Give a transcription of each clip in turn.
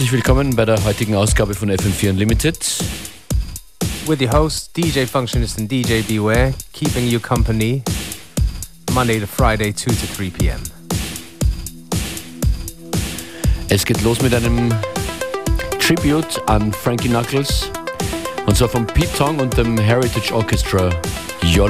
Herzlich willkommen bei der heutigen Ausgabe von FM4 Unlimited. With your host, DJ Functionist and DJ Beware, keeping you company Monday to Friday, 2 to 3 p.m. Es geht los mit einem Tribute an Frankie Knuckles und zwar von Pete Tong und dem Heritage Orchestra Your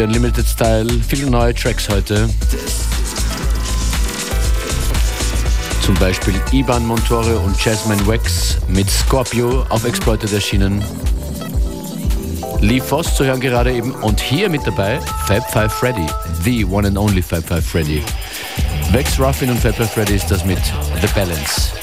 FM4 Unlimited Style. Viele neue Tracks heute. Zum Beispiel Iban Montore und Jasmine Wax mit Scorpio auf Exploited erschienen. Lee Voss zu hören gerade eben und hier mit dabei Fab Five Freddy, the one and only Fab Five Freddy. Vex Ruffin und Fab Five Freddy ist das mit The Balance.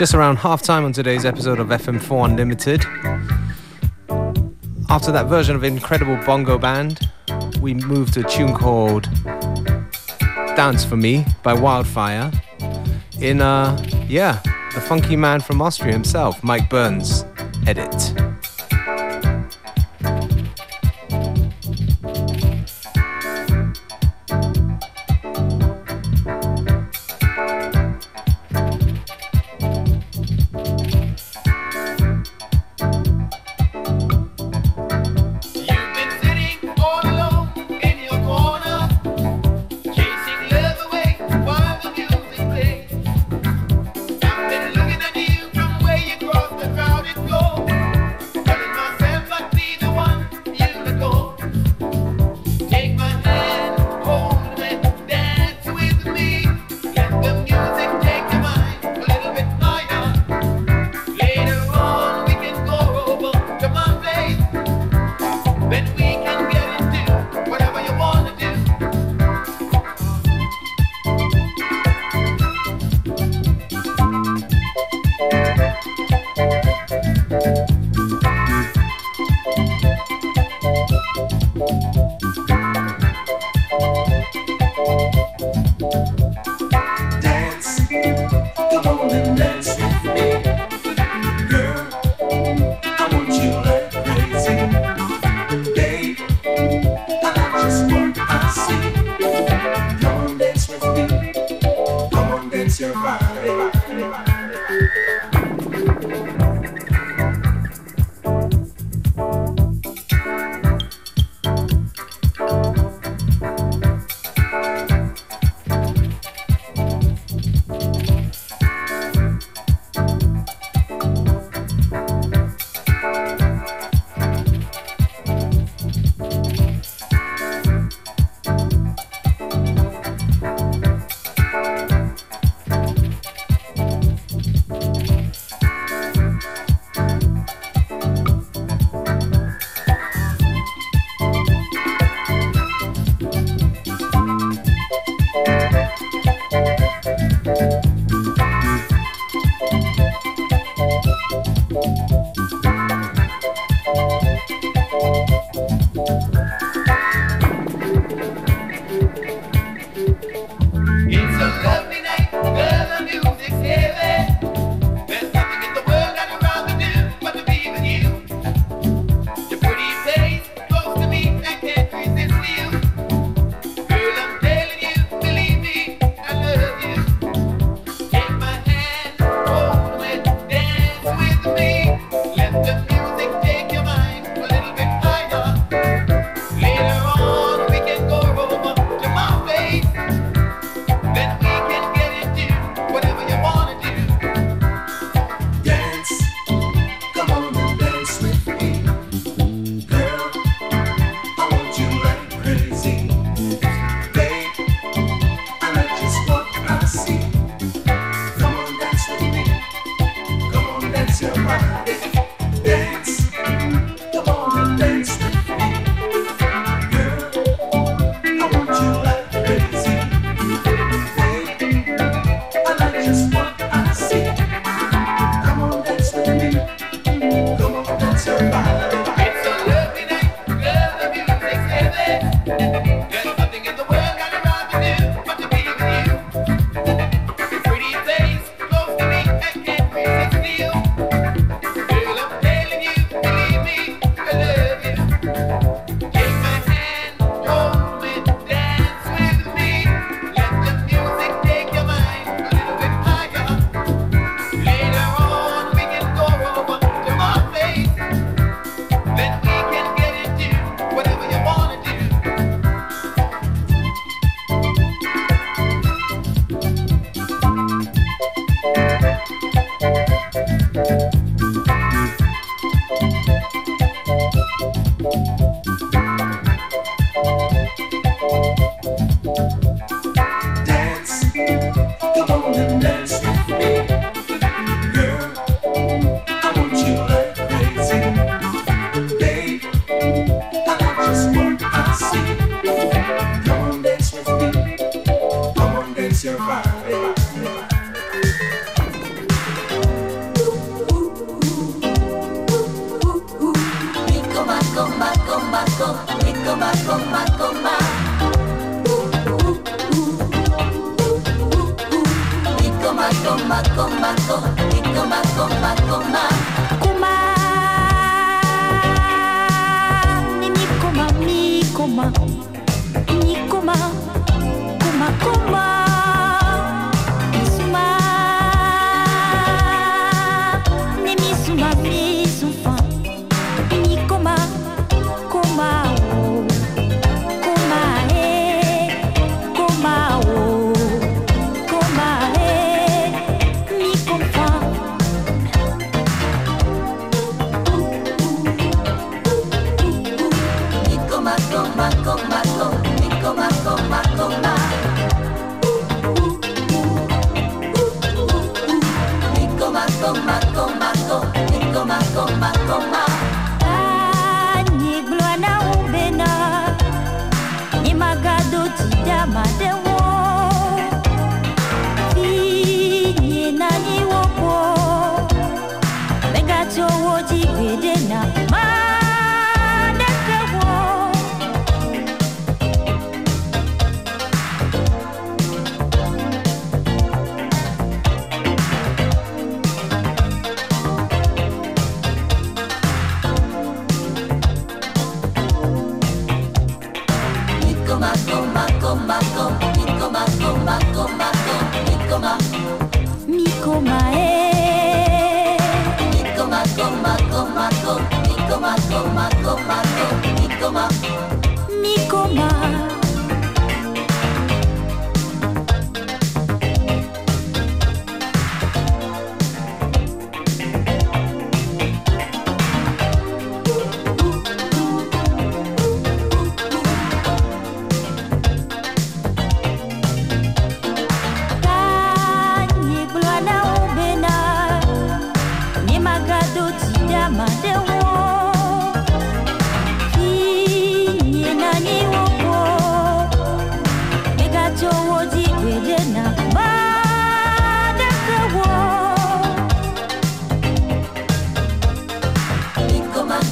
Just around half time on today's episode of FM4 Unlimited. After that version of Incredible Bongo Band, we moved to a tune called Dance for Me by Wildfire. In, uh, yeah, the funky man from Austria himself, Mike Burns, edit.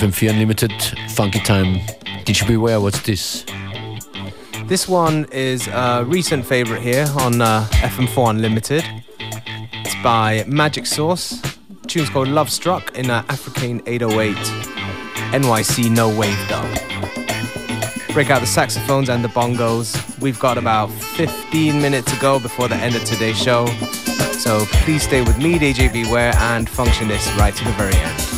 FM4 Unlimited, Funky Time. Did DJ Beware, what's this? This one is a recent favorite here on uh, FM4 Unlimited. It's by Magic Source. The tune's called Love Struck in uh, African 808 NYC No Wave Dub. Break out the saxophones and the bongos. We've got about 15 minutes to go before the end of today's show. So please stay with me, DJ Beware, and Functionist right to the very end.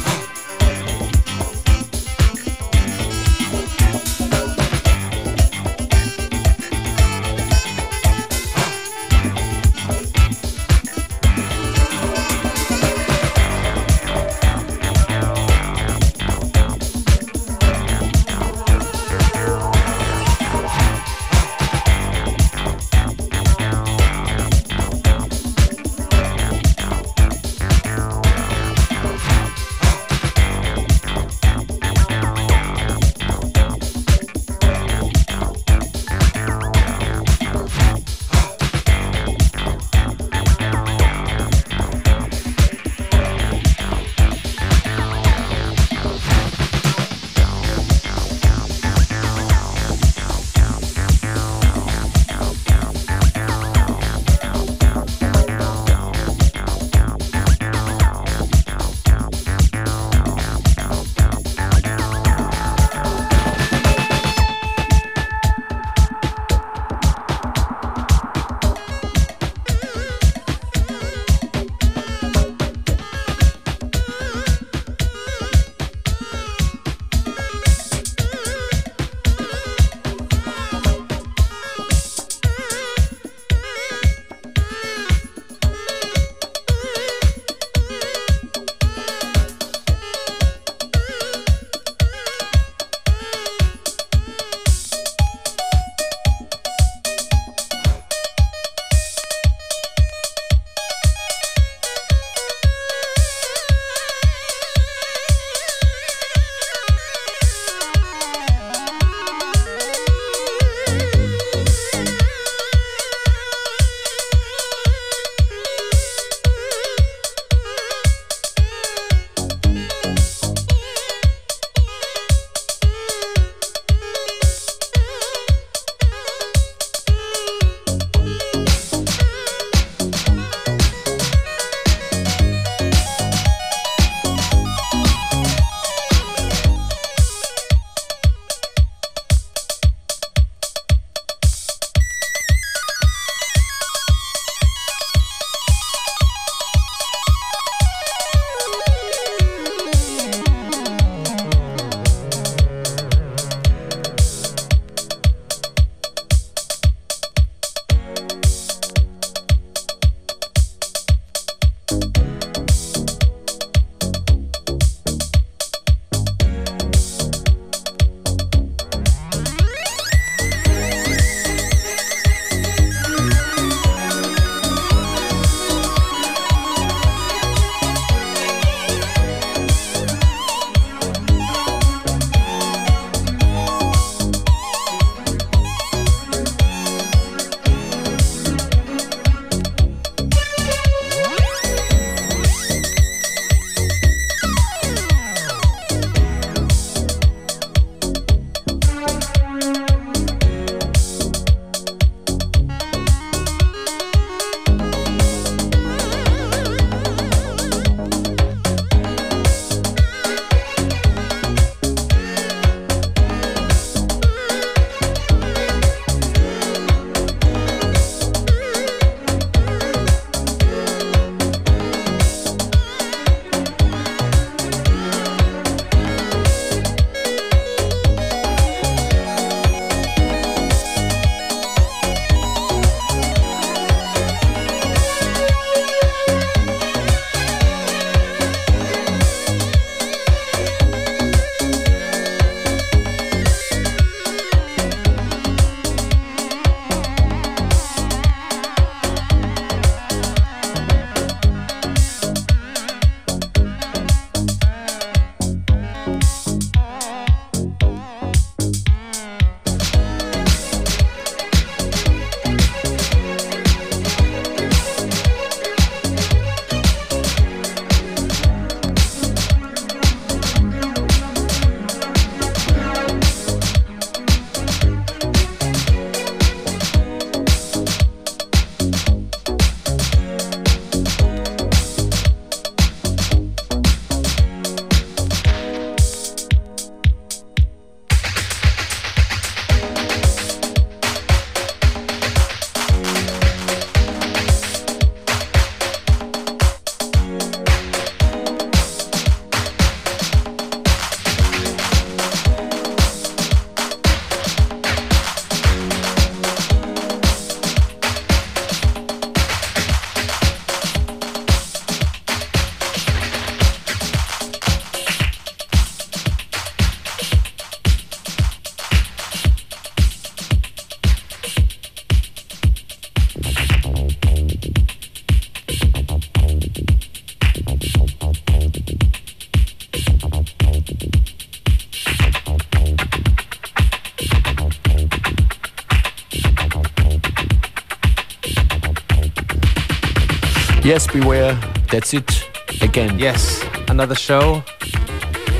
Yes, beware. That's it again. Yes, another show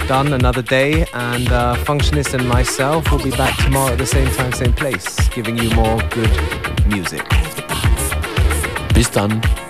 done, another day, and uh, Functionist and myself will be back tomorrow at the same time, same place, giving you more good music. Bis dann.